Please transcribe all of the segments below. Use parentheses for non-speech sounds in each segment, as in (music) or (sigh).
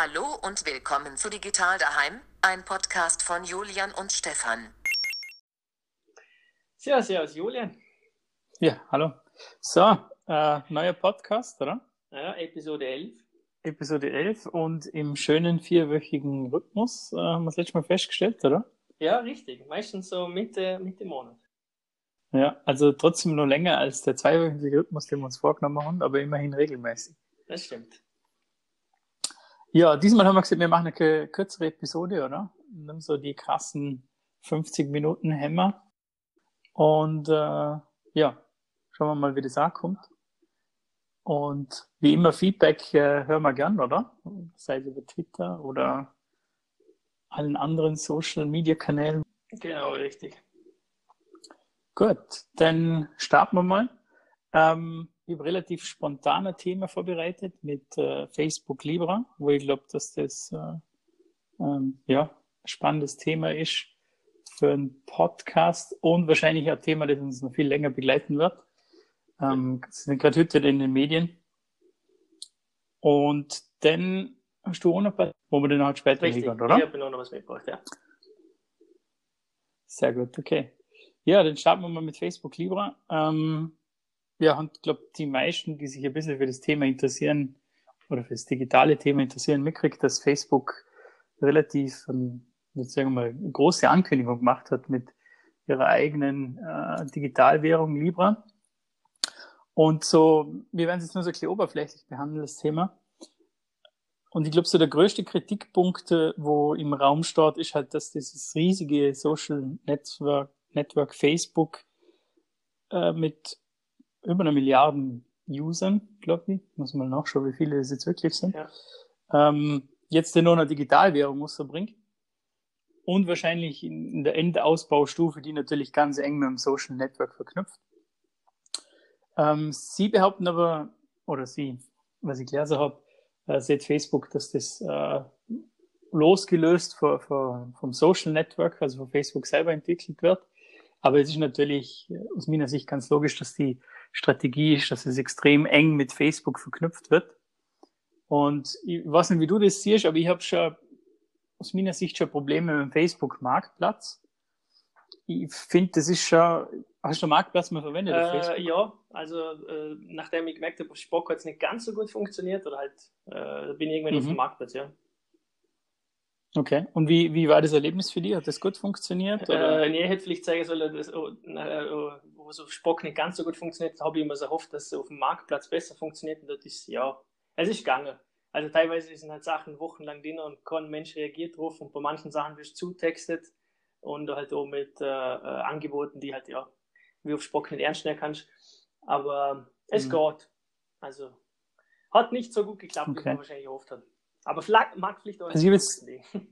Hallo und willkommen zu Digital daheim, ein Podcast von Julian und Stefan. Servus, servus, Julian. Ja, hallo. So, äh, neuer Podcast, oder? Ja, Episode 11. Episode 11 und im schönen vierwöchigen Rhythmus äh, haben wir es letztes Mal festgestellt, oder? Ja, richtig. Meistens so Mitte, Mitte Monat. Ja, also trotzdem nur länger als der zweiwöchige Rhythmus, den wir uns vorgenommen haben, aber immerhin regelmäßig. Das stimmt. Ja, diesmal haben wir gesagt, wir machen eine kürzere Episode, oder? Nimm so die krassen 50 Minuten Hämmer. Und äh, ja, schauen wir mal, wie das ankommt. Und wie immer Feedback äh, hören wir gern, oder? Sei es über Twitter oder allen anderen Social Media Kanälen. Genau, richtig. Gut, dann starten wir mal. Ähm, ich habe relativ spontan ein Thema vorbereitet mit äh, Facebook Libra, wo ich glaube, dass das äh, ähm, ja, ein spannendes Thema ist für einen Podcast und wahrscheinlich ein Thema, das uns noch viel länger begleiten wird. Ähm, sind gerade heute in den Medien. Und dann hast du auch noch was, wo wir dann halt später Richtig. hingehen, oder? Ich habe noch was mitgebracht, ja. Sehr gut, okay. Ja, dann starten wir mal mit Facebook Libra. Ähm, und ich glaube, die meisten, die sich ein bisschen für das Thema interessieren oder für das digitale Thema interessieren, mitkriegt, dass Facebook relativ, ähm, sagen wir mal, große Ankündigung gemacht hat mit ihrer eigenen äh, Digitalwährung Libra. Und so, wir werden es jetzt nur so ein bisschen oberflächlich behandeln, das Thema. Und ich glaube, so der größte Kritikpunkt, äh, wo im Raum steht, ist halt, dass dieses riesige Social Network, Network Facebook äh, mit über einer Milliarden Usern, glaube ich, muss man nachschauen, wie viele es jetzt wirklich sind, Ja. ähm, jetzt nur eine Digitalwährung bringt. Und wahrscheinlich in, in der Endausbaustufe, die natürlich ganz eng mit dem Social Network verknüpft. Ähm, sie behaupten aber, oder sie, was ich gelesen habe, äh, sieht Facebook, dass das äh, losgelöst von, von, vom Social Network, also von Facebook selber entwickelt wird. Aber es ist natürlich äh, aus meiner Sicht ganz logisch, dass die Strategie ist, dass es extrem eng mit Facebook verknüpft wird. Und ich weiß nicht, wie du das siehst, aber ich habe schon aus meiner Sicht schon Probleme mit dem Facebook-Marktplatz. Ich finde, das ist schon. Hast du den Marktplatz mal verwendet auf Äh, ja, also äh, nachdem ich gemerkt habe, Spock hat es nicht ganz so gut funktioniert, oder halt, äh, bin ich irgendwann auf Mhm. dem Marktplatz, ja. Okay. Und wie, wie war das Erlebnis für dich? Hat das gut funktioniert? Oder? Äh, nee, ich hätte vielleicht zeigen sollen, dass, oh, na, oh, wo es auf Spock nicht ganz so gut funktioniert, habe ich immer so gehofft, dass es auf dem Marktplatz besser funktioniert. Und das ist, ja, es ist gegangen. Also teilweise sind halt Sachen wochenlang drin und kein Mensch reagiert drauf und bei manchen Sachen wirst du zutextet und halt auch mit äh, äh, Angeboten, die halt, ja, wie auf Spock nicht ernst nehmen kannst. Aber es Mhm. geht. Also, hat nicht so gut geklappt, wie Okay. man wahrscheinlich gehofft hat. Aber vielleicht, mag vielleicht auch Also ich hab jetzt-. (laughs)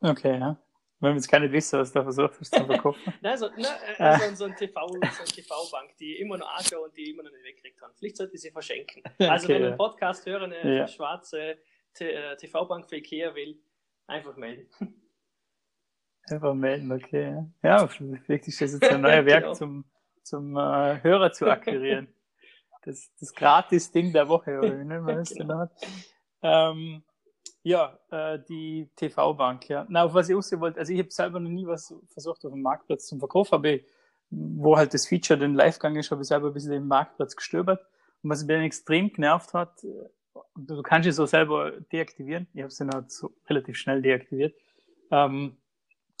Okay, ja. Wenn wir jetzt gar nicht wissen, was du da versucht hast zu (laughs) verkaufen. Nein, so, ne, Äh. also so ein TV, so eine TV-Bank, die immer noch anschaue und die immer noch nicht wegkriegt haben. Vielleicht sollte ich sie verschenken. (laughs) Also Okay, wenn ja. ein Podcast hören, eine Ja. schwarze T- äh, TV-Bank für Ikea will, einfach melden. Einfach melden, okay. Ja, Ja, vielleicht ist das jetzt ein neuer Werk Genau. zum, zum äh, Hörer zu akquirieren. Das, das Gratis-Ding der Woche, oder wie nennt man das Genau. Ähm, ja, äh, die TV-Bank, ja. Na, auf was ich aussehen wollte, also ich habe selber noch nie was versucht auf dem Marktplatz zum Verkauf, aber ich, wo halt das Feature dann live gegangen ist, habe ich selber ein bisschen den Marktplatz gestöbert. Und was mich dann extrem genervt hat, du kannst es so selber deaktivieren, ich habe es dann halt so relativ schnell deaktiviert, ähm,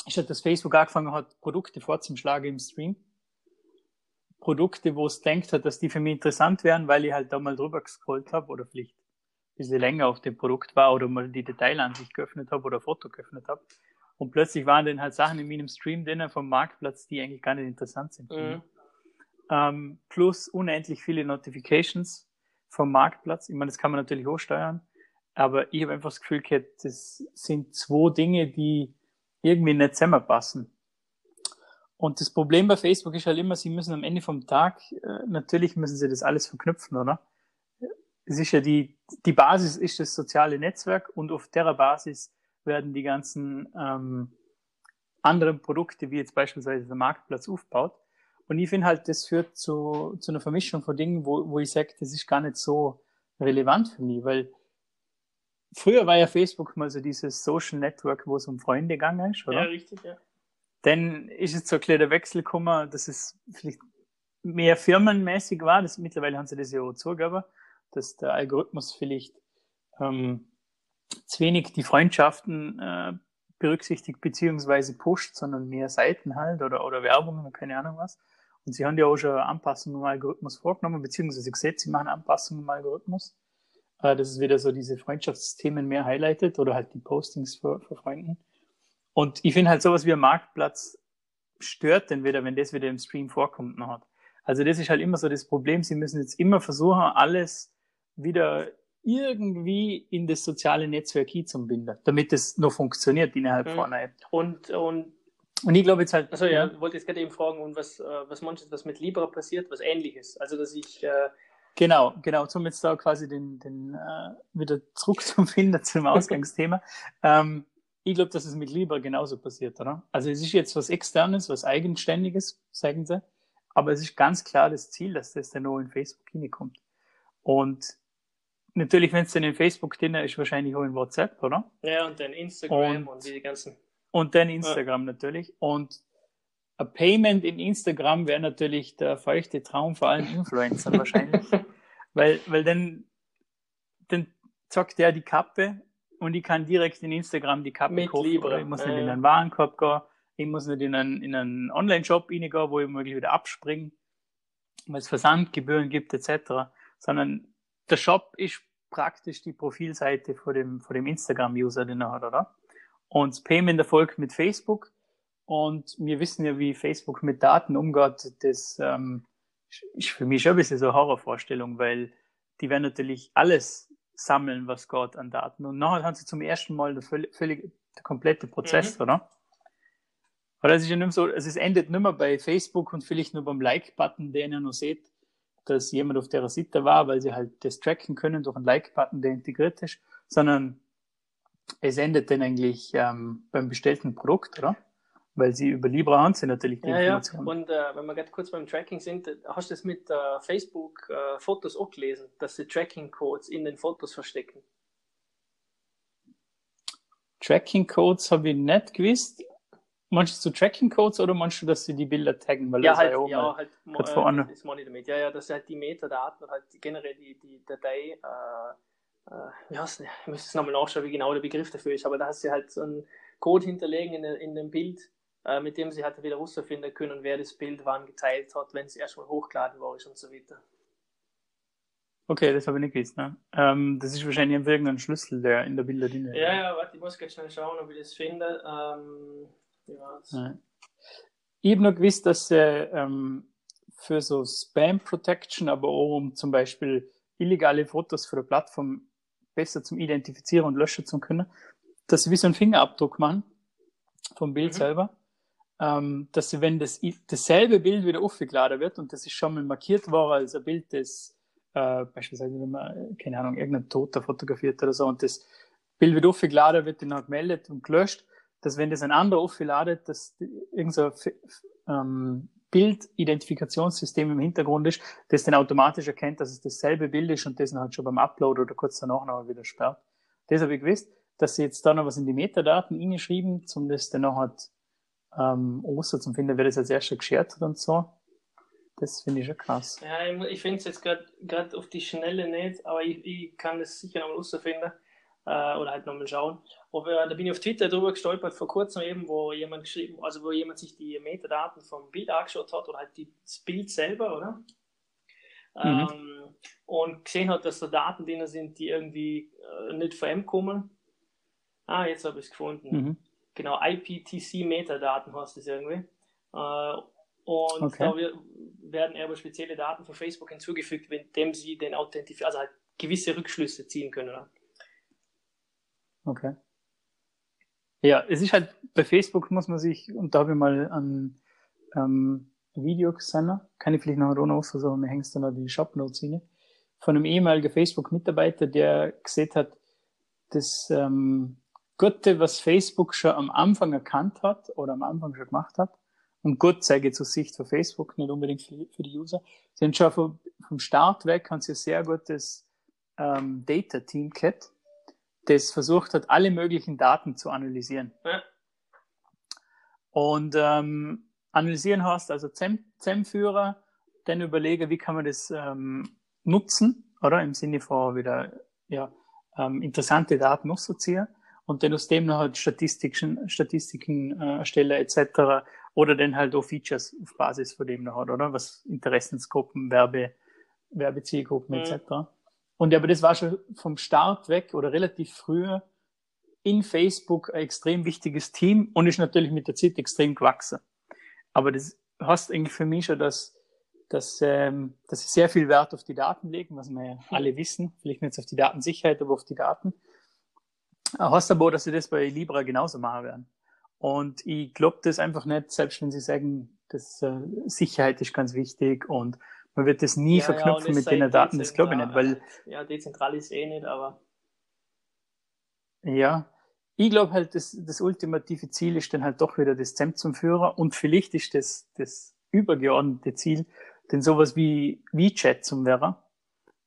ist halt, dass Facebook angefangen hat, Produkte vorzuschlagen im Stream. Produkte, wo es denkt hat, dass die für mich interessant wären, weil ich halt da mal drüber gescrollt habe oder vielleicht bisschen länger auf dem Produkt war oder mal die Detailansicht geöffnet habe oder Foto geöffnet habe. Und plötzlich waren dann halt Sachen in meinem Stream drin vom Marktplatz, die eigentlich gar nicht interessant sind. Mhm. Ähm, plus unendlich viele Notifications vom Marktplatz. Ich meine, das kann man natürlich hochsteuern, aber ich habe einfach das Gefühl gehabt, das sind zwei Dinge, die irgendwie nicht zusammenpassen. Und das Problem bei Facebook ist halt immer, sie müssen am Ende vom Tag, äh, natürlich müssen sie das alles verknüpfen, oder? Es ist ja die, die Basis ist das soziale Netzwerk und auf der Basis werden die ganzen ähm, anderen Produkte, wie jetzt beispielsweise der Marktplatz, aufgebaut. Und ich finde halt, das führt zu, zu einer Vermischung von Dingen, wo, wo ich sage, das ist gar nicht so relevant für mich, weil früher war ja Facebook mal so dieses Social Network, wo es um Freunde gegangen ist, oder? Ja, richtig, ja. Dann ist es so ein kleiner Wechsel gekommen, dass es vielleicht mehr firmenmäßig war. Das, mittlerweile haben sie das ja auch zugegeben, dass der Algorithmus vielleicht ähm, zu wenig die Freundschaften äh, berücksichtigt beziehungsweise pusht, sondern mehr Seiten halt oder, oder Werbung oder keine Ahnung was. Und sie haben ja auch schon Anpassungen im Algorithmus vorgenommen, beziehungsweise gesagt, sie machen Anpassungen im Algorithmus. Äh, dass es wieder so diese Freundschaftsthemen mehr highlightet oder halt die Postings für, für Freunden. Und ich finde halt sowas wie ein Marktplatz stört denn wieder, wenn das wieder im Stream vorkommt noch. Also das ist halt immer so das Problem. Sie müssen jetzt immer versuchen, alles wieder irgendwie in das soziale Netzwerk hinzubinden, damit es noch funktioniert innerhalb mhm. von einer App. Und, und, und ich glaube jetzt halt. Also ja, ich wollte jetzt gerade eben fragen, und was, äh, was du, was mit Libra passiert, was ähnliches? Also, dass ich. Äh, genau, genau, zum jetzt da quasi den, den äh, wieder zurück zum (laughs) Ausgangsthema. ähm, ich glaube, dass es mit Libra genauso passiert, oder? Also es ist jetzt was Externes, was Eigenständiges, sagen sie. Aber es ist ganz klar das Ziel, dass das dann auch in Facebook hinkommt. Und natürlich, wenn es dann in Facebook drin ist, wahrscheinlich auch in WhatsApp, oder? Ja, und dann Instagram und, und die ganzen. Und dann Instagram ja. natürlich. Und ein Payment in Instagram wäre natürlich der feuchte Traum vor allen Influencern (laughs) wahrscheinlich. weil, weil dann, dann zockt der die Kappe und ich kann direkt in Instagram die Kappe Mit kaufen. Libre. Ich muss nicht ja. in einen Warenkorb gehen ich muss nicht in einen, in einen Online-Shop reingehen, wo ich möglich wieder abspringe, weil es Versandgebühren gibt etc., sondern der Shop ist praktisch die Profilseite vor dem, vor dem Instagram-User, den er hat, oder? Und das Payment erfolgt mit Facebook und wir wissen ja, wie Facebook mit Daten umgeht. Das ähm, ist für mich schon ein bisschen so eine Horrorvorstellung, weil die werden natürlich alles sammeln, was geht an Daten. Und nachher haben sie zum ersten Mal der völlig, völlig der komplette Prozess, mhm. oder? Weil es ist ja nicht mehr so, also es endet nicht mehr bei Facebook und vielleicht nur beim Like-Button, den ihr noch seht, dass jemand auf der Seite war, weil sie halt das tracken können durch einen Like-Button, der integriert ist, sondern es endet dann eigentlich ähm, beim bestellten Produkt, oder? Weil sie über Libra haben sie natürlich die ja, Informationen. Ja, und äh, wenn wir gerade kurz beim Tracking sind, hast du das mit äh, Facebook äh, Fotos auch gelesen, dass sie Tracking-Codes in den Fotos verstecken? Tracking-Codes habe ich nicht gewusst, Meinst du Tracking-Codes oder meinst du, dass sie die Bilder taggen? Weil ja, halt, ja, ja halt, halt vorne. das ich damit. Ja, ja, dass halt die Metadaten und halt generell die, die Datei, äh, äh, ja, ich müsste es nochmal nachschauen, wie genau der Begriff dafür ist, aber da hast du halt so einen Code hinterlegen in, in dem Bild, äh, mit dem sie halt wieder herausfinden können, wer das Bild wann geteilt hat, wenn es erstmal hochgeladen war und so weiter. Okay, das habe ich nicht gewusst. Ne? Ähm, das ist wahrscheinlich irgendein Schlüssel, der in der Bilder drin ist. Ja, ja, warte, ich muss ganz schnell schauen, ob ich das finde. Ähm, ja. Ich habe noch gewusst, dass sie ähm, für so Spam Protection, aber auch um zum Beispiel illegale Fotos für die Plattform besser zum Identifizieren und Löschen zu können, dass sie wie so einen Fingerabdruck machen vom Bild mhm. selber. Ähm, dass sie, wenn das, dasselbe Bild wieder aufgeladen wird und das ist schon mal markiert worden als ein Bild, das äh, beispielsweise, wenn man, keine Ahnung, irgendein Toter fotografiert oder so und das Bild wird aufgeladen, wird dann gemeldet und gelöscht, dass wenn das ein anderer aufgeladet, dass irgendein so ähm, Bildidentifikationssystem im Hintergrund ist, das dann automatisch erkennt, dass es dasselbe Bild ist und das dann halt schon beim Upload oder kurz danach noch wieder sperrt. Das habe ich gewusst, dass sie jetzt da noch was in die Metadaten eingeschrieben, zum das dann noch hat, ähm, Oster zum finden, wer das als erster geshared hat und so. Das finde ich schon krass. Ja, ich, ich finde es jetzt gerade auf die Schnelle nicht, aber ich, ich kann das sicher noch mal rausfinden äh, oder halt nochmal schauen. Aber, da bin ich auf Twitter drüber gestolpert vor kurzem eben, wo jemand geschrieben, also wo jemand sich die Metadaten vom Bild angeschaut hat oder halt das Bild selber, oder? Mhm. Ähm, und gesehen hat, dass da Daten drin sind, die irgendwie äh, nicht von M kommen. Ah, jetzt habe ich es gefunden. Mhm. Genau, IPTC-Metadaten heißt das irgendwie. Äh, und okay. da werden aber spezielle Daten von Facebook hinzugefügt, mit dem sie den Authentif also halt gewisse Rückschlüsse ziehen können. Oder? Okay. Ja, es ist halt, bei Facebook muss man sich, und da habe ich mal ein ähm, Video gesehen, kann ich vielleicht noch noch versuchen, mir hängst du noch die Shopnotes rein, von einem ehemaligen Facebook-Mitarbeiter, der gesehen hat, das ähm, Gute, was Facebook schon am Anfang erkannt hat oder am Anfang schon gemacht hat, und Gott zeige zur Sicht von Facebook, nicht unbedingt für, für die User, sind schon vom, vom Start weg, haben sie ein sehr gutes ähm, Data-Team gehabt, das versucht hat, alle möglichen Daten zu analysieren. Ja. Und ähm, analysieren heißt also ZEM-Führer, dann überlege, wie kann man das ähm, nutzen, oder im Sinne von wieder ja, ähm, interessante Daten auszuziehen und dann aus dem noch halt Statistiken, Statistiken äh, erstellen etc. Oder dann halt auch Features auf Basis von dem noch hat, oder? Was Interessensgruppen, Werbe, Werbezielgruppen mhm. etc. Und aber das war schon vom Start weg oder relativ früh in Facebook ein extrem wichtiges Team und ist natürlich mit der Zeit extrem gewachsen. Aber das heißt eigentlich für mich schon, dass, dass, ähm, dass sie sehr viel Wert auf die Daten legen, was wir ja alle wissen. Vielleicht nicht auf die Datensicherheit, aber auf die Daten. Heißt aber, dass sie das bei Libra genauso machen werden. Und ich glaube das einfach nicht, selbst wenn sie sagen, dass äh, Sicherheit ist ganz wichtig und man wird das nie ja, verknüpfen ja, mit den Daten, das glaube ich nicht, weil. Ja, dezentral ist eh nicht, aber. Ja, ich glaube halt, das, das ultimative Ziel ist dann halt doch wieder das ZEM zum Führer und vielleicht ist das, das übergeordnete Ziel denn sowas wie WeChat zum wäre,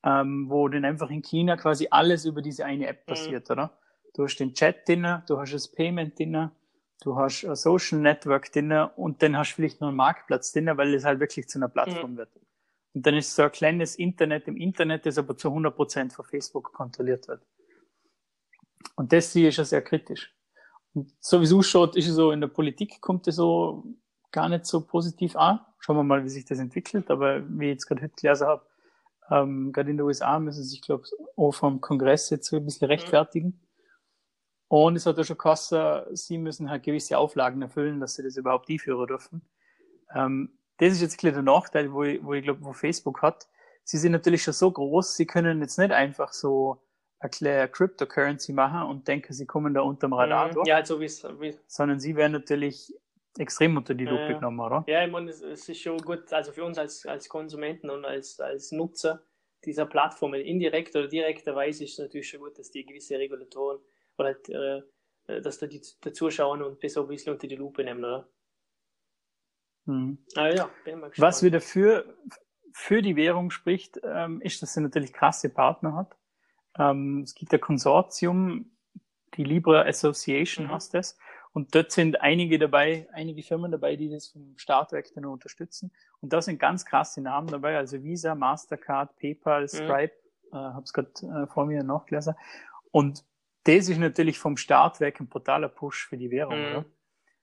ähm, wo dann einfach in China quasi alles über diese eine App mhm. passiert, mhm. oder? Du hast den Chat drin, du hast das Payment drin, du hast ein Social Network drin und dann hast du vielleicht noch einen Marktplatz drin, weil es halt wirklich zu einer Plattform mhm. wird. Und dann ist so ein kleines Internet im Internet, das aber zu 100% von Facebook kontrolliert wird. Und das sehe ich schon sehr kritisch. Und sowieso schaut, ist es so, in der Politik kommt es so gar nicht so positiv an. Schauen wir mal, wie sich das entwickelt. Aber wie ich jetzt gerade heute gelesen habe, ähm, gerade in den USA müssen sie sich, glaube ich, auch vom Kongress jetzt so ein bisschen rechtfertigen. Mhm. Und es hat ja schon gekostet, sie müssen halt gewisse Auflagen erfüllen, dass sie das überhaupt einführen dürfen. Ähm, das ist jetzt ein bisschen der Nachteil, wo ich, wo ich glaube, wo Facebook hat. Sie sind natürlich schon so groß, sie können jetzt nicht einfach so eine Cryptocurrency machen und denken, sie kommen da unterm Radar mhm. durch. Ja, so wie Sondern sie werden natürlich extrem unter die Lupe äh, genommen, oder? Ja, ich meine, es, es, ist schon gut, also für uns als, als Konsumenten und als, als Nutzer dieser Plattformen, indirekt oder direkterweise ist es natürlich schon gut, dass die gewisse Regulatoren oder äh, dass da die, die Zuschauer und das so ein bisschen unter die Lupe nehmen, oder? Mhm. Ah, ja, bin mal gespannt. Was wieder für, für die Währung spricht, ähm, ist, dass sie natürlich krasse Partner hat. Ähm, es gibt ein Konsortium, die Libra Association mhm. heißt das. Und dort sind einige dabei, einige Firmen dabei, die das vom Start weg dann unterstützen. Und da sind ganz krasse Namen dabei, also Visa, Mastercard, PayPal, mhm. Stripe, mhm. äh, habe es gerade äh, vor mir nachgelesen. Und das ist natürlich vom Start weg ein brutaler Push für die Währung. Mhm. Oder?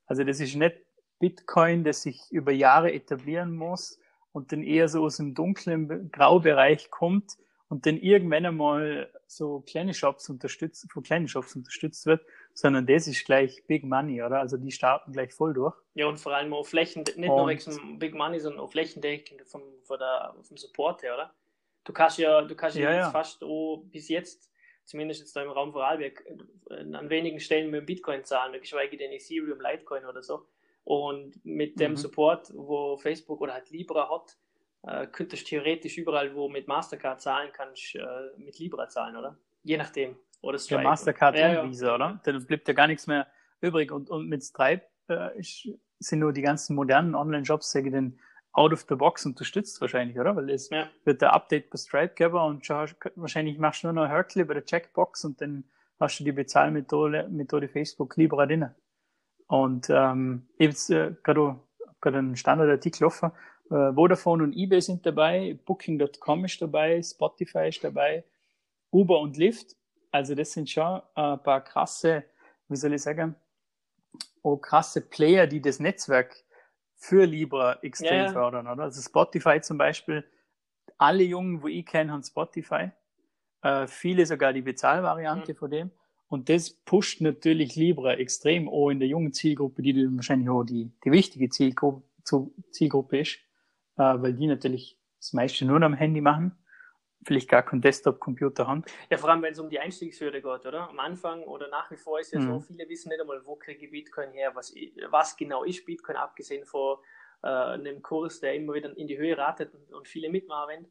Also das ist nicht Bitcoin, das sich über Jahre etablieren muss und dann eher so aus dem dunklen Graubereich kommt und dann irgendwann einmal so kleine Shops unterstützt, von kleinen Shops unterstützt wird, sondern das ist gleich Big Money, oder? Also die starten gleich voll durch. Ja, und vor allem auf Flächen, nicht und nur wegen Big Money, sondern auf flächendeckend vom, vom, der, vom Support her, oder? Du kannst ja, du kannst ja, ja. fast oh, bis jetzt, zumindest jetzt da im Raum Vorarlberg, an wenigen Stellen mit Bitcoin zahlen, geschweige denn Ethereum, Litecoin oder so. Und mit dem mhm. Support, wo Facebook oder halt Libra hat, äh, könntest du theoretisch überall, wo mit Mastercard zahlen kannst, äh, mit Libra zahlen, oder? Je nachdem. Oder Stripe. Ja, Mastercard ja, und Visa, oder? Dann bleibt ja gar nichts mehr übrig. Und, und mit Stripe äh, sind nur die ganzen modernen Online-Shops, die den out of the box unterstützt wahrscheinlich, oder? Weil es ja. wird der Update bei Stripe geben und schon, wahrscheinlich machst du nur noch Herkle bei der Checkbox und dann hast du die Bezahlmethode Methode Facebook Libra drin. Und ähm, ich habe äh, gerade einen Standardartikel offen, äh, Vodafone und eBay sind dabei, Booking.com ist dabei, Spotify ist dabei, Uber und Lyft. Also das sind schon ein paar krasse, wie soll ich sagen, oh, krasse Player, die das Netzwerk für Libra extrem ja. fördern, oder? Also Spotify zum Beispiel, alle Jungen, wo ich kenne, haben Spotify. Äh, viele sogar die Bezahlvariante mhm. von dem. Und das pusht natürlich Libra extrem auch in der jungen Zielgruppe, die dann wahrscheinlich auch die, die wichtige Zielgruppe, Zielgruppe ist äh, weil die natürlich das meiste nur am Handy machen, vielleicht gar keinen Desktop-Computer haben. Ja, vor allem, wenn es um die Einstiegshürde geht, oder? Am Anfang oder nach wie vor ist ja mhm. so, viele wissen nicht einmal, wo kriege ich Bitcoin her, was, was genau ist Bitcoin, abgesehen von äh, einem Kurs, der immer wieder in die Höhe ratet und, und viele mitmachen.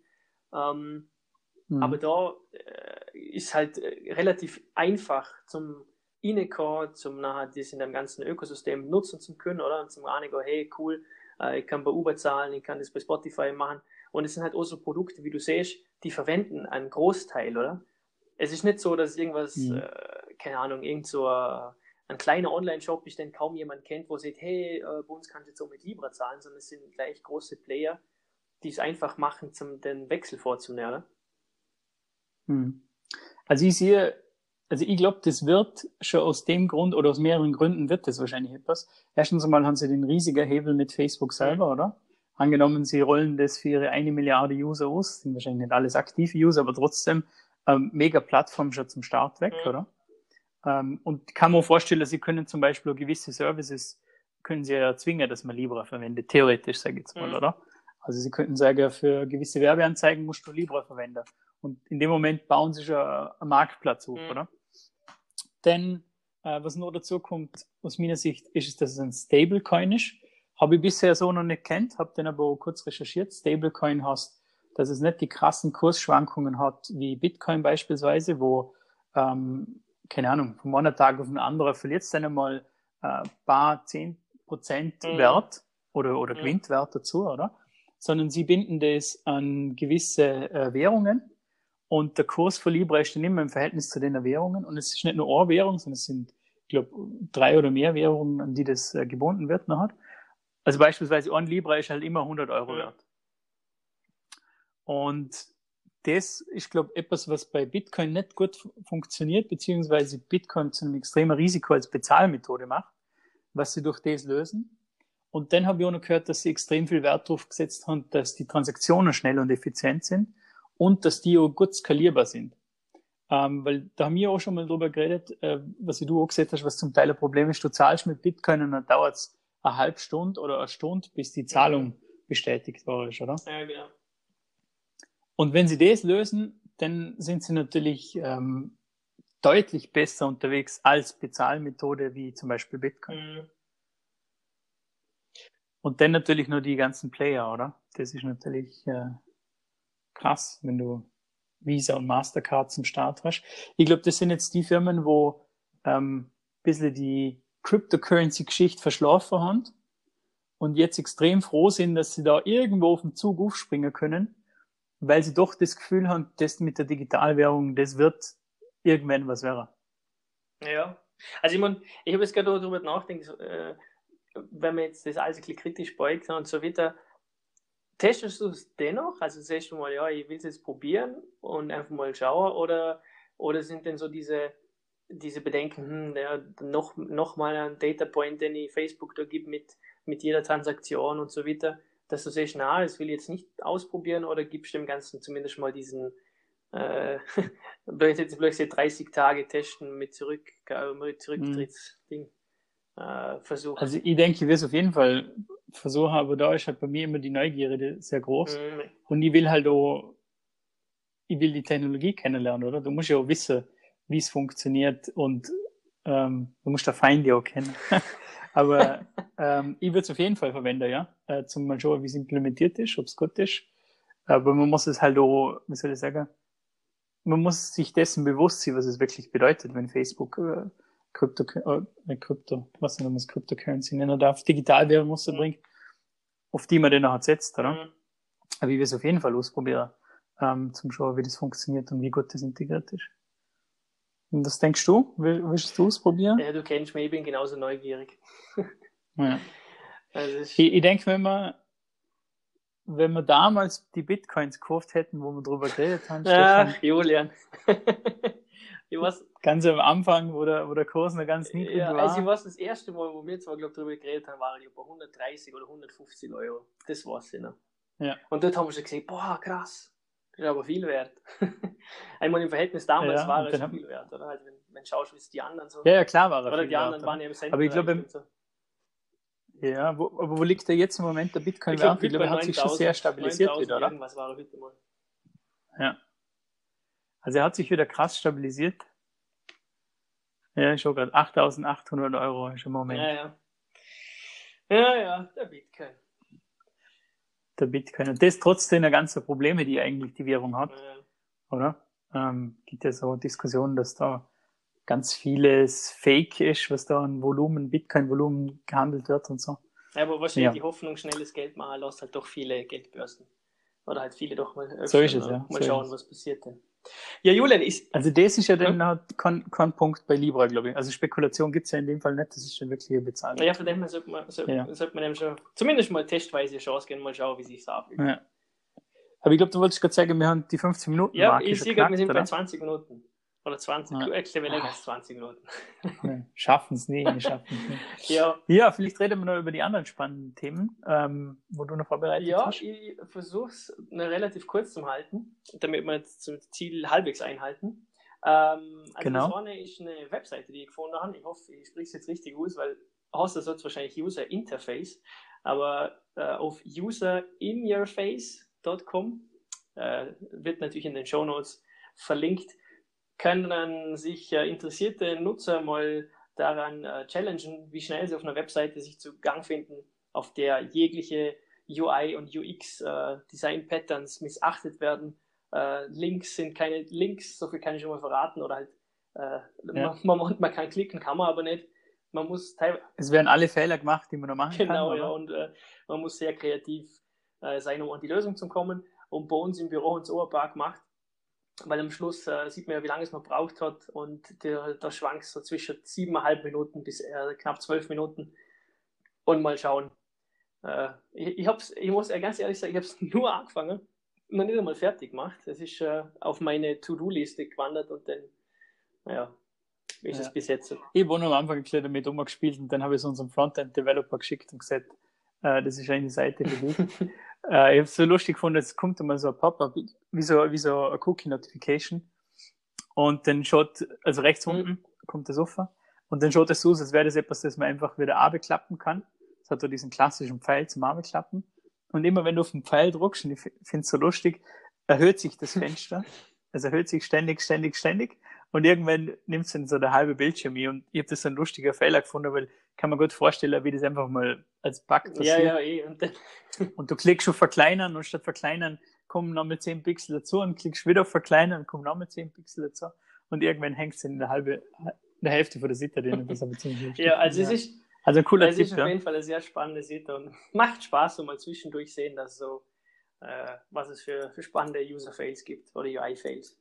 Ähm, mhm. Aber da äh, ist halt äh, relativ einfach zum Reinkommen, zum nachher das in dem ganzen Ökosystem nutzen zu können, oder? Und zum Reinigen, hey, cool, äh, ich kann bei Uber zahlen, ich kann das bei Spotify machen. Und es sind halt auch so Produkte, wie du siehst, die verwenden einen Großteil, oder? Es ist nicht so, dass irgendwas, mhm. äh, keine Ahnung, irgend so ein, ein kleiner Online-Shop ist, den kaum jemand kennt, wo sieht, hey, äh, bei uns kannst du jetzt auch mit Libra zahlen, sondern es sind gleich große Player, die es einfach machen, zum den Wechsel vorzunehmen. Hm. Also ich sehe, also ich glaube, das wird schon aus dem Grund oder aus mehreren Gründen wird das wahrscheinlich etwas. Erstens einmal haben sie den riesigen Hebel mit Facebook selber, oder? Angenommen, sie rollen das für ihre eine Milliarde User aus, sind wahrscheinlich nicht alles aktive User, aber trotzdem ähm, mega Plattform schon zum Start weg, mhm. oder? Ähm, und kann man vorstellen, sie können zum Beispiel gewisse Services können sie ja zwingen, dass man Libra verwendet, theoretisch, sage ich jetzt mal, mhm. oder? Also sie könnten sagen, für gewisse Werbeanzeigen musst du Libra verwenden. Und in dem Moment bauen sie schon einen Marktplatz auf, mhm. oder? Denn äh, was noch dazu kommt, aus meiner Sicht, ist es, dass es ein Stablecoin ist. Habe ich bisher so noch nicht kennt, habe den aber kurz recherchiert. Stablecoin heißt, dass es nicht die krassen Kursschwankungen hat wie Bitcoin beispielsweise, wo, ähm, keine Ahnung, von einem Tag auf den anderen verliert es dann einmal äh, paar zehn Prozent mhm. Wert oder, oder mhm. gewinnt Wert dazu, oder? Sondern sie binden das an gewisse äh, Währungen und der Kurs von Libra ist dann immer im Verhältnis zu den Währungen. Und es ist nicht nur eine Währung, sondern es sind, ich glaube, drei oder mehr Währungen, an die das äh, gebunden wird. Nachher. Also beispielsweise ein Libra ist halt immer 100 Euro ja. wert. Und das ist, glaube ich, etwas, was bei Bitcoin nicht gut funktioniert, beziehungsweise Bitcoin zu einem extremen Risiko als Bezahlmethode macht, was sie durch das lösen. Und dann habe ich auch noch gehört, dass sie extrem viel Wert darauf gesetzt haben, dass die Transaktionen schnell und effizient sind und dass die auch gut skalierbar sind. Ähm, weil da haben wir auch schon mal drüber geredet, äh, was du auch gesagt hast, was zum Teil ein Problem ist, du zahlst mit Bitcoin und dann dauert es eine halbe Stunde oder eine Stunde, bis die Zahlung bestätigt war, oder? Ja, genau. Und wenn sie das lösen, dann sind sie natürlich ähm, deutlich besser unterwegs als Bezahlmethode wie zum Beispiel Bitcoin. Mhm. Und dann natürlich nur die ganzen Player, oder? Das ist natürlich äh, krass, wenn du Visa und Mastercard zum Start hast. Ich glaube, das sind jetzt die Firmen, wo ähm, ein bisschen die Cryptocurrency-Geschichte verschlafen haben und jetzt extrem froh sind, dass sie da irgendwo auf den Zug aufspringen können, weil sie doch das Gefühl haben, das mit der Digitalwährung, das wird irgendwann was wäre. Ja, also ich meine, ich habe jetzt gerade darüber nachgedacht, äh, wenn man jetzt das alles ein bisschen kritisch beugt und so weiter, testest du es dennoch? Also sagst du mal, ja, ich will es jetzt probieren und einfach mal schauen oder, oder sind denn so diese, diese Bedenken, hm, ja, noch, noch mal ein Data Point, den ich Facebook da gibt mit, mit jeder Transaktion und so weiter, dass du sagst, na, das will ich jetzt nicht ausprobieren oder gibst dem Ganzen zumindest mal diesen, äh, (laughs) jetzt plötzlich 30 Tage testen mit zurück, äh, mit Rücktrittsding. Mhm äh, versuchen. Also ich denke, ich werde es auf jeden Fall versuchen, aber da ist halt bei mir immer die Neugierde sehr groß. Mhm. Und ich will halt auch, ich will die Technologie kennenlernen, oder? Du musst ja auch wissen, wie es funktioniert und ähm, du musst der Feind ja auch kennen. (laughs) aber ähm, ich würde es auf jeden Fall verwenden, ja, äh, zum mal schauen, wie es implementiert ist, ob es gut ist. Aber man muss es halt auch, wie soll ich sagen, man muss sich dessen bewusst sein, was es wirklich bedeutet, wenn Facebook äh, Krypto, äh, Krypto, was man das Cryptocurrency nennen darf, Digitalwährung muss mhm. bringen, auf die man den nachher setzt, oder? Mhm. Aber ich will es auf jeden Fall ausprobieren, ähm, zum schauen, wie das funktioniert und wie gut das integriert ist. Und was denkst du? Willst du ausprobieren? Ja, du kennst mich, ich bin genauso neugierig. ja. (laughs) Also ich, ich, denke, wenn wir, wenn wir damals die Bitcoins gekauft hätten, wo wir drüber geredet haben, Ach, Julian. (laughs) ich weiß, ganz am Anfang, wo der, wo der Kurs noch ganz niedrig ja, war. Also ich weiß, das erste Mal, wo wir zwar, glaube darüber geredet haben, waren die bei 130 oder 150 Euro. Das war's ja. Ja. Und dort haben wir schon gesehen, boah, krass, das ist aber viel wert. (laughs) Einmal im Verhältnis damals ja, war es schon viel wert, oder? Also wenn, wenn du schaust, wie es die anderen so. Ja, ja, klar war er Oder die anderen wert, waren ja im Cent Aber ich glaube, so. ja, wo, aber wo liegt der jetzt im Moment der Bitcoin ich? Ich glaube, er hat sich schon sehr stabilisiert wieder, oder? Irgendwas war er heute mal. Ja. Also er hat sich wieder krass stabilisiert. Ja, ich schon gerade 8800 Euro ist im Moment. Ja, ja. Ja, ja, der Bitcoin. Der Bitcoin. Und das trotz der ganzen Probleme, die eigentlich die Währung hat. Ja. Oder? Ähm, gibt ja so Diskussionen, dass da ganz vieles Fake ist, was da an Volumen, Bitcoin-Volumen gehandelt wird und so. Ja, aber wahrscheinlich ja. die Hoffnung, schnelles Geld machen, lässt halt doch viele Geldbörsen. Oder halt viele doch mal öffnen, so ist es, ja. Mal so schauen, was passiert denn. Ja, Julian, ist. Also das ist ja dann hm? kein, kein Punkt bei Libra, glaube ich. Also Spekulation gibt es ja in dem Fall nicht, das ist schon wirklich Bezahlung. Ja, von dem her sollte man, sollte, ja. sollte man eben schon zumindest mal testweise eine Chance geben, mal schauen, wie sich es abgeht. Ja. Aber ich glaube, du wolltest gerade sagen, wir haben die 15 Minuten. Ja, ich sehe gerade, wir sind oder? bei 20 Minuten. Oder 20, ja. actually länger als 20 Minuten. Schaffen es nie, schaffen es (laughs) ja. ja, vielleicht reden wir noch über die anderen spannenden Themen, ähm, wo du noch vorbereitet ja, hast. Ja, ich versuche es relativ kurz zu halten, damit wir das Ziel halbwegs einhalten. Ähm, also genau. das eine ist eine Webseite, die ich gefunden habe. Ich hoffe, ich spreche es jetzt richtig aus, weil Hoster sagt wahrscheinlich User Interface, aber äh, auf userinyourface.com äh, wird natürlich in den Show Notes verlinkt, können sich äh, interessierte Nutzer mal daran äh, challengen, wie schnell sie auf einer Webseite sich zu Gang finden, auf der jegliche UI und UX äh, Design Patterns missachtet werden. Äh, Links sind keine Links, so viel kann ich schon mal verraten, oder halt äh, ja. man, man, man, kann klicken, kann man aber nicht. Man muss teilweise. Es werden alle Fehler gemacht, die man noch machen genau, kann. Genau, ja, und äh, man muss sehr kreativ sein, um an die Lösung zu kommen. Und bei uns im Büro uns so ein paar gemacht, weil am Schluss äh, sieht man ja, wie lange es man braucht hat und der, der schwankt so zwischen siebeneinhalb Minuten bis äh, knapp zwölf Minuten und mal schauen. Äh, ich, ich, hab's, ich muss ganz ehrlich sagen, ich habe es (laughs) nur angefangen und noch nicht einmal fertig gemacht. Es ist äh, auf meine To-Do-Liste gewandert und dann, naja, ist ja. es bis jetzt. Ich habe am Anfang ein damit umgespielt und dann habe ich es unserem Frontend-Developer geschickt und gesagt, äh, das ist eine Seite für dich. (laughs) Äh, ich habe es so lustig gefunden, es kommt immer so ein Pop-up, wie so, wie so eine Cookie-Notification. Und dann schaut, also rechts mhm. unten kommt das offen. Und dann schaut es so aus, als wäre das etwas, das man einfach wieder abklappen kann. Es hat so diesen klassischen Pfeil zum abklappen. Und immer wenn du auf den Pfeil druckst, und ich finde es so lustig, erhöht sich das (laughs) Fenster. Es erhöht sich ständig, ständig, ständig. Und irgendwann nimmt es dann so der halbe Bildschirm hier. Und ich habe das so ein lustiger Fehler gefunden, weil kann man gut vorstellen, wie das einfach mal als Bug passiert. Ja, ja, eh. Und, (laughs) und du klickst auf verkleinern und statt verkleinern kommen nochmal 10 Pixel dazu und klickst wieder auf verkleinern und kommen nochmal 10 Pixel dazu. Und irgendwann hängt es in der halbe, in der Hälfte von der Seite drin. Das aber ziemlich ja, also es ist, also ein cooler es Tipp, ist auf jeden Fall eine sehr spannende Seite und macht Spaß, so mal zwischendurch sehen, dass so, äh, was es für, für spannende User-Fails gibt oder UI-Fails.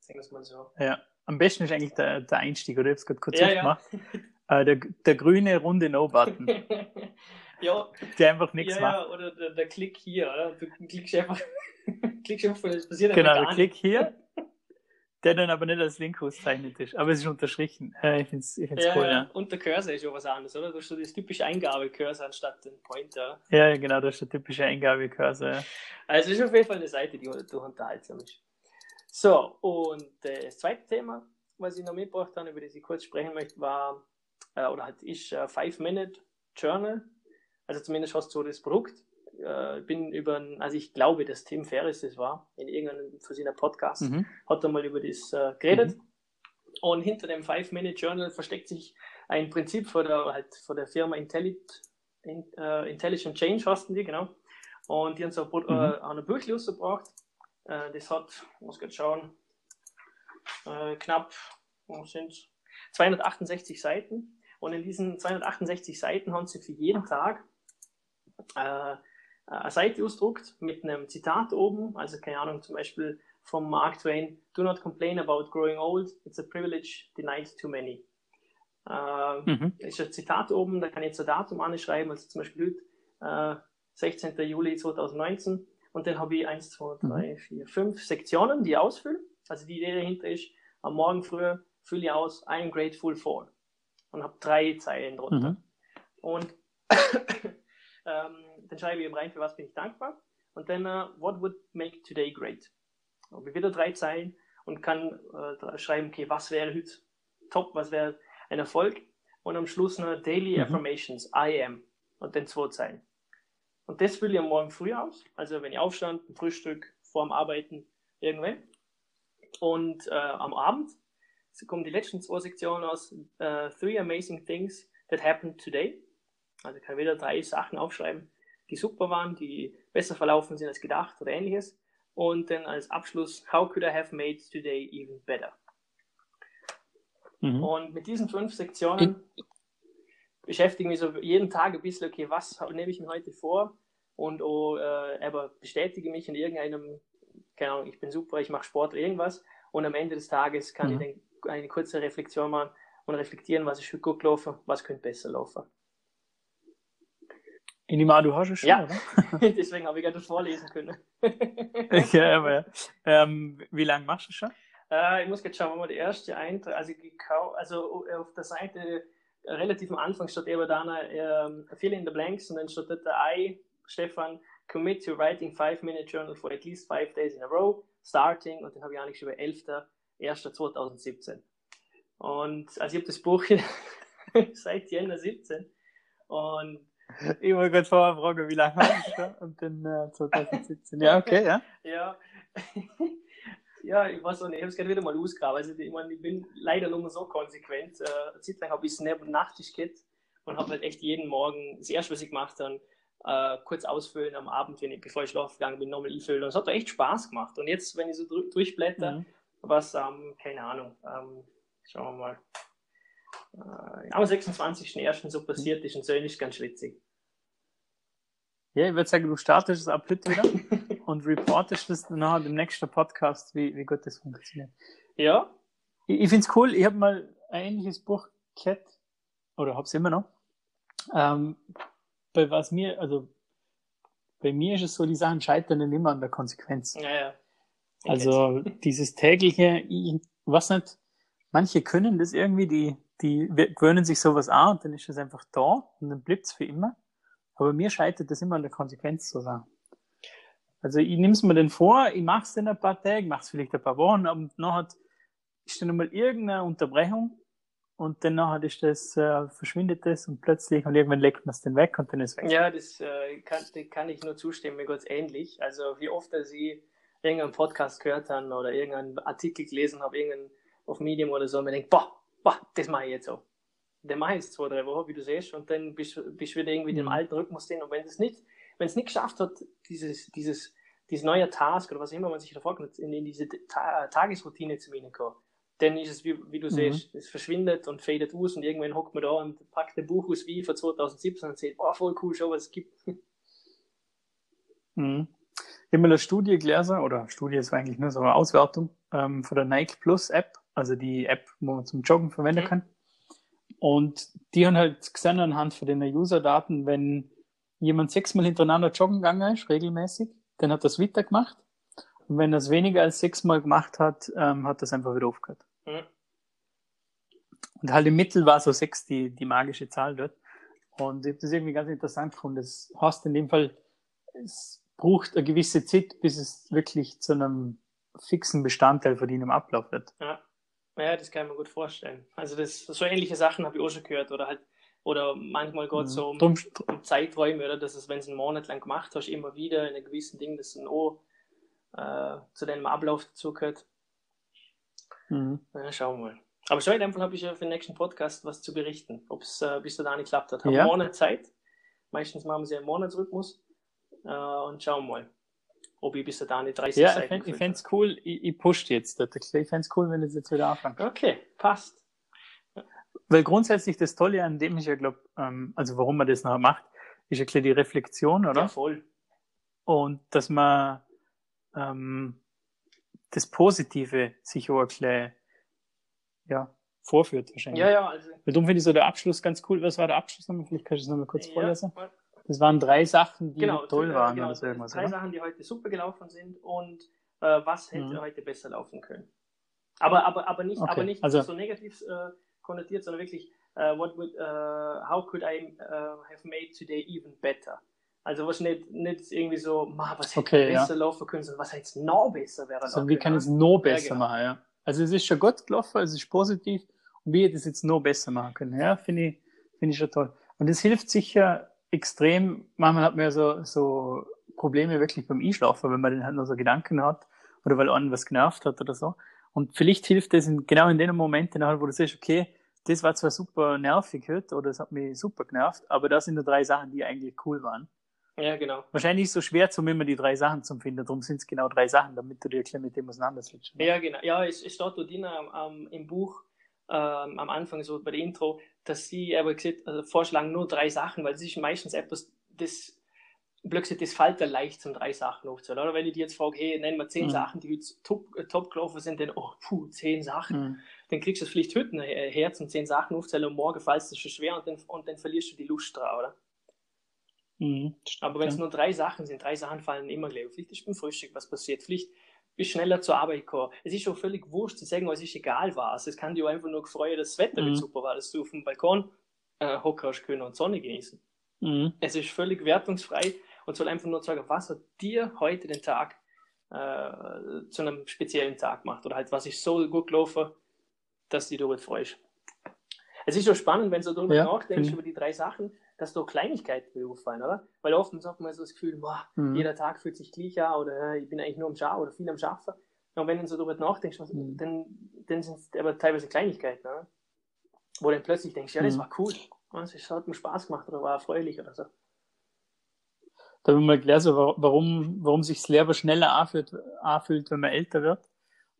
Sagen wir es mal so. Ja, am besten ist eigentlich der, der Einstieg, oder? Ich habe es gerade kurz ja, gemacht. Ja. (laughs) Äh, der, der grüne runde No-Button. (laughs) ja. Der einfach nichts ja, macht. Ja, oder der, der Klick hier, oder? Du klickst einfach, (laughs) klickst einfach, das passiert Genau, der Klick hier, (laughs) der dann aber nicht als Link auszeichnet ist. Aber es ist unterstrichen. Äh, ich finde es ja, cool, ja. Und der Cursor ist ja was anderes, oder? Du hast so das typische Eingabe-Cursor anstatt den Pointer. Ja, genau, das ist der typische Eingabe-Cursor. Ja. Also es ist auf jeden Fall eine Seite, die durch unterhaltsam ist. So, und äh, das zweite Thema, was ich noch mitgebracht habe, über das ich kurz sprechen möchte, war äh, oder halt ist äh, Five Minute Journal. Also zumindest hast du das Produkt. Äh, bin über, also ich glaube, dass Tim Ferris das war, in irgendeinem von seiner Podcast, mhm. hat er mal über das äh, geredet. Mhm. Und hinter dem Five Minute Journal versteckt sich ein Prinzip von der, halt von der Firma Intellit, in, uh, Intelligent Change, hasten die, genau. Und die haben so mhm. äh, eine Buch rausgebracht. Äh, das hat, muss ich schauen, äh, knapp, sind 268 Seiten. Und in diesen 268 Seiten haben sie für jeden Tag äh, eine Seite ausgedruckt mit einem Zitat oben, also keine Ahnung, zum Beispiel vom Mark Twain, Do not complain about growing old, it's a privilege denied to many. Äh, mhm. ist ein Zitat oben, da kann ich jetzt ein Datum anschreiben, also zum Beispiel heute, äh, 16. Juli 2019. Und dann habe ich 1, 2, 3, 4, 5 Sektionen, die ich ausfülle. Also die Idee dahinter ist, am Morgen früh fülle ich aus, I'm grateful for und habe drei Zeilen drunter. Mhm. Und (coughs) ähm, dann schreibe ich eben rein, für was bin ich dankbar. Und dann, uh, what would make today great? Ich wieder drei Zeilen und kann äh, schreiben, okay, was wäre heute top, was wäre ein Erfolg? Und am Schluss noch Daily mhm. Affirmations, I am. Und dann zwei Zeilen. Und das fülle ich am Morgen früh aus. Also wenn ich aufstand, ein Frühstück, vorm Arbeiten, irgendwann. Und äh, am Abend kommen die letzten zwei Sektionen aus uh, Three Amazing Things That Happened Today. Also kann wieder drei Sachen aufschreiben, die super waren, die besser verlaufen sind als gedacht oder ähnliches. Und dann als Abschluss, How could I have made today even better? Mhm. Und mit diesen fünf Sektionen beschäftige ich mich so jeden Tag ein bisschen, okay, was nehme ich mir heute vor? Und oh, äh, aber bestätige mich in irgendeinem keine Ahnung, ich bin super, ich mache Sport oder irgendwas und am Ende des Tages kann Mhm. ich dann eine kurze Reflexion machen und reflektieren, was ist heute gut gelaufen, was könnte besser laufen. Ich nehme du hast es schon, ja. oder? (laughs) Deswegen habe ich gerade vorlesen können. (laughs) ja, aber ähm, wie lange machst du schon? Äh, ich muss jetzt schauen, wenn man die erste Eintrag, also, also auf der Seite relativ am Anfang steht eben da ähm, Fill in the Blanks und dann steht da I, Stefan, commit to writing five-minute journal for at least five days in a row, starting und dann habe ich eigentlich über 11. 2017. Und also ich habe das Buch (laughs) seit Jänner 17. Und ich wollte gerade vorher fragen, wie lange habe ich schon? Und dann äh, 2017. Ja, okay, ja. ja. (laughs) ja, ich weiß auch nicht, ich habe es gerade wieder mal ausgegraben. Also ich, mein, ich bin leider nur so konsequent. Äh, eine Zeit lang habe ich es neben Nachtisch gehabt und habe halt echt jeden Morgen, das erste, was ich gemacht habe, äh, kurz ausfüllen am Abend, wenn ich, bevor ich schlafen gegangen bin, nochmal einfüllen. Und es hat echt Spaß gemacht. Und jetzt, wenn ich so durchblätter, mhm was, ähm, keine Ahnung, ähm, schauen wir mal, äh, am 26.01. so passiert ist und so ist ganz schwitzig. Ja, ich würde sagen, du startest es ab heute wieder (laughs) und reportest es dann nachher im nächsten Podcast, wie, wie gut das funktioniert. Ja, Ich, ich finde es cool, ich habe mal ein ähnliches Buch gehabt, oder habe es immer noch. Ähm, bei was mir, also bei mir ist es so, die Sachen scheitern dann immer an der Konsequenz. ja, ja. Also dieses tägliche, ich weiß nicht, manche können das irgendwie, die, die gewöhnen sich sowas an und dann ist es einfach da und dann bleibt es für immer. Aber mir scheitert das immer an der Konsequenz zu sagen. Also ich nehme es mir dann vor, ich mache es dann ein paar Tage, mache es vielleicht ein paar Wochen, aber nachher ist dann mal irgendeine Unterbrechung und dann nachher ist das, äh, verschwindet das und plötzlich und irgendwann legt man es dann weg und dann ist es weg. Ja, das äh, kann, kann ich nur zustimmen, mir geht's ähnlich. Also wie oft dass ich irgendeinen Podcast gehört habe oder irgendeinen Artikel gelesen habe, irgendeinen auf Medium oder so, und mir denke, boah, boah, das mache ich jetzt so. Dann mache ich es zwei, drei Wochen, wie du siehst, und dann bist du wieder irgendwie in dem Mhm. alten Rhythmus drin. Und wenn es nicht, wenn es nicht geschafft hat, dieses, dieses, dieses neue Task oder was immer man sich da vornimmt, in, in diese Ta Tagesroutine zu hineinkommen, dann ist es, wie, wie du Mhm. siehst, es verschwindet und fadet aus und irgendwann hockt man da und packt ein Buch aus wie von 2017 und sagt, oh, voll cool, schau, was es gibt. Mhm. Mal eine Studie gelesen, oder Studie ist eigentlich nur so eine Auswertung ähm, von der Nike Plus App, also die App, wo man zum Joggen verwenden Mhm. kann. Und die haben halt gesehen anhand von den User-Daten, wenn jemand sechsmal hintereinander joggen gegangen ist, regelmäßig, dann hat das weiter gemacht. Und wenn es weniger als sechsmal gemacht hat, ähm, hat das einfach wieder aufgehört. Mhm. Und halt im Mittel war so sechs die, die magische Zahl dort. Und ich habe das irgendwie ganz interessant gefunden. Das heißt in dem Fall, es braucht eine gewisse Zeit, bis es wirklich zu einem fixen Bestandteil von deinem Ablauf wird. Ja. ja, das kann ich mir gut vorstellen. Also das, so ähnliche Sachen habe ich auch schon gehört oder halt, oder manchmal geht es so um, Drum, um Zeiträume, oder dass es, wenn es einen Monat lang gemacht hast, immer wieder in einem gewissen Ding, das dann auch äh, zu deinem Ablauf dazugehört. Mhm. Ja, schauen wir mal. Aber schon in dem Fall habe ich ja für den nächsten Podcast was zu berichten, ob es äh, bis da nicht geklappt hat. Habe Ja. Monat Zeit. Meistens machen sie einen Monatsrhythmus. Äh, und schauen wir mal, ob ich bis da nicht 30 Ja, ich Seiten fände gefüllt fände es cool, ich, ich push jetzt. Ich fände es cool, wenn das jetzt wieder anfängt. Okay, passt. Weil grundsätzlich das Tolle an dem ist ja, glaube ähm, also warum man das noch macht, ist ja klar die Reflexion, oder? Ja, voll. Und dass man ähm, das Positive sich auch ein bisschen, ja, vorführt wahrscheinlich. Ja, ja, also. Weil darum finde ich so der Abschluss ganz cool. Was war der Abschluss nochmal? Vielleicht kannst du es nochmal kurz ja, vorlesen. Das waren drei Sachen, die genau, toll äh, waren genau, oder so irgendwas, Drei oder? Sachen, die heute super gelaufen sind und äh, was hätte Mhm. heute besser laufen können. Aber, aber, aber nicht, Okay, aber nicht also- so negativ äh, konnotiert, sondern wirklich, äh, what would, äh, how could I äh, have made today even better? Also was nicht, nicht irgendwie so, ma, was hätte Okay, ja. besser laufen können, sondern was hätte jetzt noch besser wäre. Also wie kann ich es noch besser genau. machen, ja. Also es ist schon gut gelaufen, es ist positiv und wie hätte es jetzt noch besser machen können, ja, finde ich, finde ich schon toll. Und es hilft sicher extrem, manchmal hat man ja so, so Probleme wirklich beim Einschlafen, wenn man dann halt noch so Gedanken hat oder weil einen was genervt hat oder so. Und vielleicht hilft es in, genau in den Momenten, wo du sagst, okay, das war zwar super nervig heute oder es hat mich super genervt, aber das sind nur drei Sachen, die eigentlich cool waren. Ja, genau. Wahrscheinlich ist es so schwer, zum immer die drei Sachen zu finden. Darum sind es genau drei Sachen, damit du dir gleich mit dem auseinandersetzt. Ja, genau. Ja, es, es steht dort drin am, am, im Buch ähm, am Anfang, so bei der Intro, dass sie aber gesagt, also vorschlagen nur drei Sachen, weil es ist meistens etwas, das plötzlich das fällt dir leicht zum drei Sachen aufzählen. Oder wenn ich dir jetzt frage, hey, nenn mal zehn Mhm. Sachen, die jetzt top, äh, top gelaufen sind, dann, oh, puh, zehn Sachen. Mhm. Dann kriegst du es vielleicht heute äh, Herz und zehn Sachen aufzählen und morgen fällt es schon schwer und dann, und dann verlierst du die Lust drauf, oder? Mhm. Aber wenn es nur drei Sachen sind, drei Sachen fallen immer gleich. Vielleicht ist beim Frühstück was passiert, vielleicht bist schneller zur Arbeit gekommen. Es ist schon völlig wurscht zu sagen, es ist egal was. Es kann dir einfach nur freuen, dass das Wetter Mhm. nicht super war, dass du auf dem Balkon äh, hocken hast können und Sonne genießen. Mhm. Es ist völlig wertungsfrei und soll einfach nur sagen, was hat dir heute den Tag äh, zu einem speziellen Tag gemacht oder halt, was ist so gut gelaufen, dass du dich darüber freust. Es ist schon spannend, wenn du darüber Ja, nachdenkst, über die drei Sachen, dass da Kleinigkeiten mir auffallen, oder? Weil oft sagt man so das Gefühl, boah, Mhm. jeder Tag fühlt sich gleich an oder äh, ich bin eigentlich nur am Schauen oder viel am Schaffen. Und wenn du so darüber nachdenkst, Mhm. dann, dann sind es aber teilweise Kleinigkeiten, oder? wo dann plötzlich denkst, ja, das Mhm. war cool, das hat mir Spaß gemacht oder war erfreulich oder so. Da haben wir erklärt, so, wa- warum, warum sich das Leben schneller anfühlt, anfühlt, wenn man älter wird.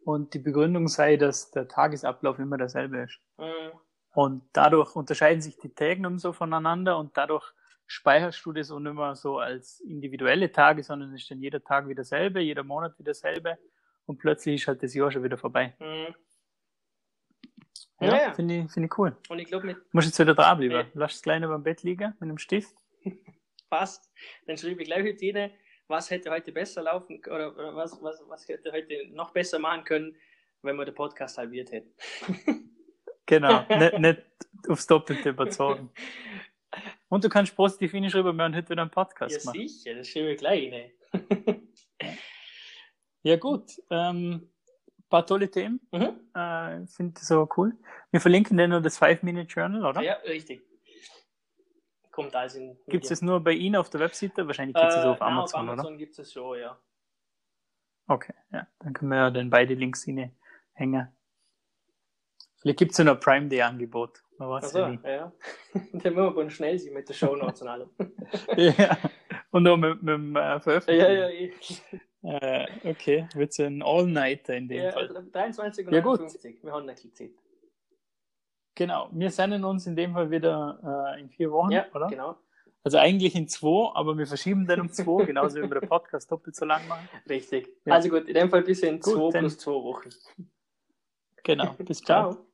Und die Begründung sei, dass der Tagesablauf immer derselbe ist. Mhm. Und dadurch unterscheiden sich die Tage nicht so voneinander und dadurch speicherst du das auch nicht mehr so als individuelle Tage, sondern es ist dann jeder Tag wieder dasselbe, jeder Monat wieder dasselbe und plötzlich ist halt das Jahr schon wieder vorbei. Mhm. Ja, Ja, ja. finde ich, finde ich cool. Und ich glaube, mit Muss jetzt wieder dranbleiben. Ja. Lass das Kleine beim Bett liegen mit einem Stift. (laughs) passt, dann schreibe ich gleich heute rein, was hätte heute besser laufen oder, oder was, was, was hätte heute noch besser machen können, wenn wir den Podcast halbiert hätten. (laughs) Genau, (laughs) nicht, nicht aufs Doppelte überzogen. Und du kannst positiv hinschreiben, wir haben heute wieder einen Podcast Ja, gemacht. sicher, das schreibe ich gleich rein. (laughs) Ja, gut. Ähm, paar tolle Themen. mhm. Äh, Finde ich so cool. Wir verlinken dir nur das 5-Minute-Journal, oder? Ja, richtig. Kommt also in Gibt es das nur bei Ihnen auf der Webseite? Wahrscheinlich äh, gibt es es auf nein, Amazon, auf oder? Amazon gibt es schon, ja. Okay, ja. Dann können wir ja dann beide Links hängen. Vielleicht gibt es ja noch Prime Day-Angebot. Man weiß Also, ja nie. ja. (laughs) dann müssen wir schnell sein mit der Show Notes und allem. ja. Und noch mit, mit dem äh, Veröffentlichen. ja, ja, ich, Äh, okay, wird es ein All-Nighter in dem ja, Fall. 23 und Ja, gut. 51. Wir haben ein bisschen Zeit. Genau, wir senden uns in dem Fall wieder äh, in vier Wochen, Ja, oder? genau. Also eigentlich in zwei, aber wir verschieben den um zwei, (laughs) genauso wie wir den Podcast doppelt so lang machen. Richtig. Ja. Also gut, in dem Fall bis in Gut, 2 dann- plus 2 Wochen. Genau, bis bald. (laughs) Ciao.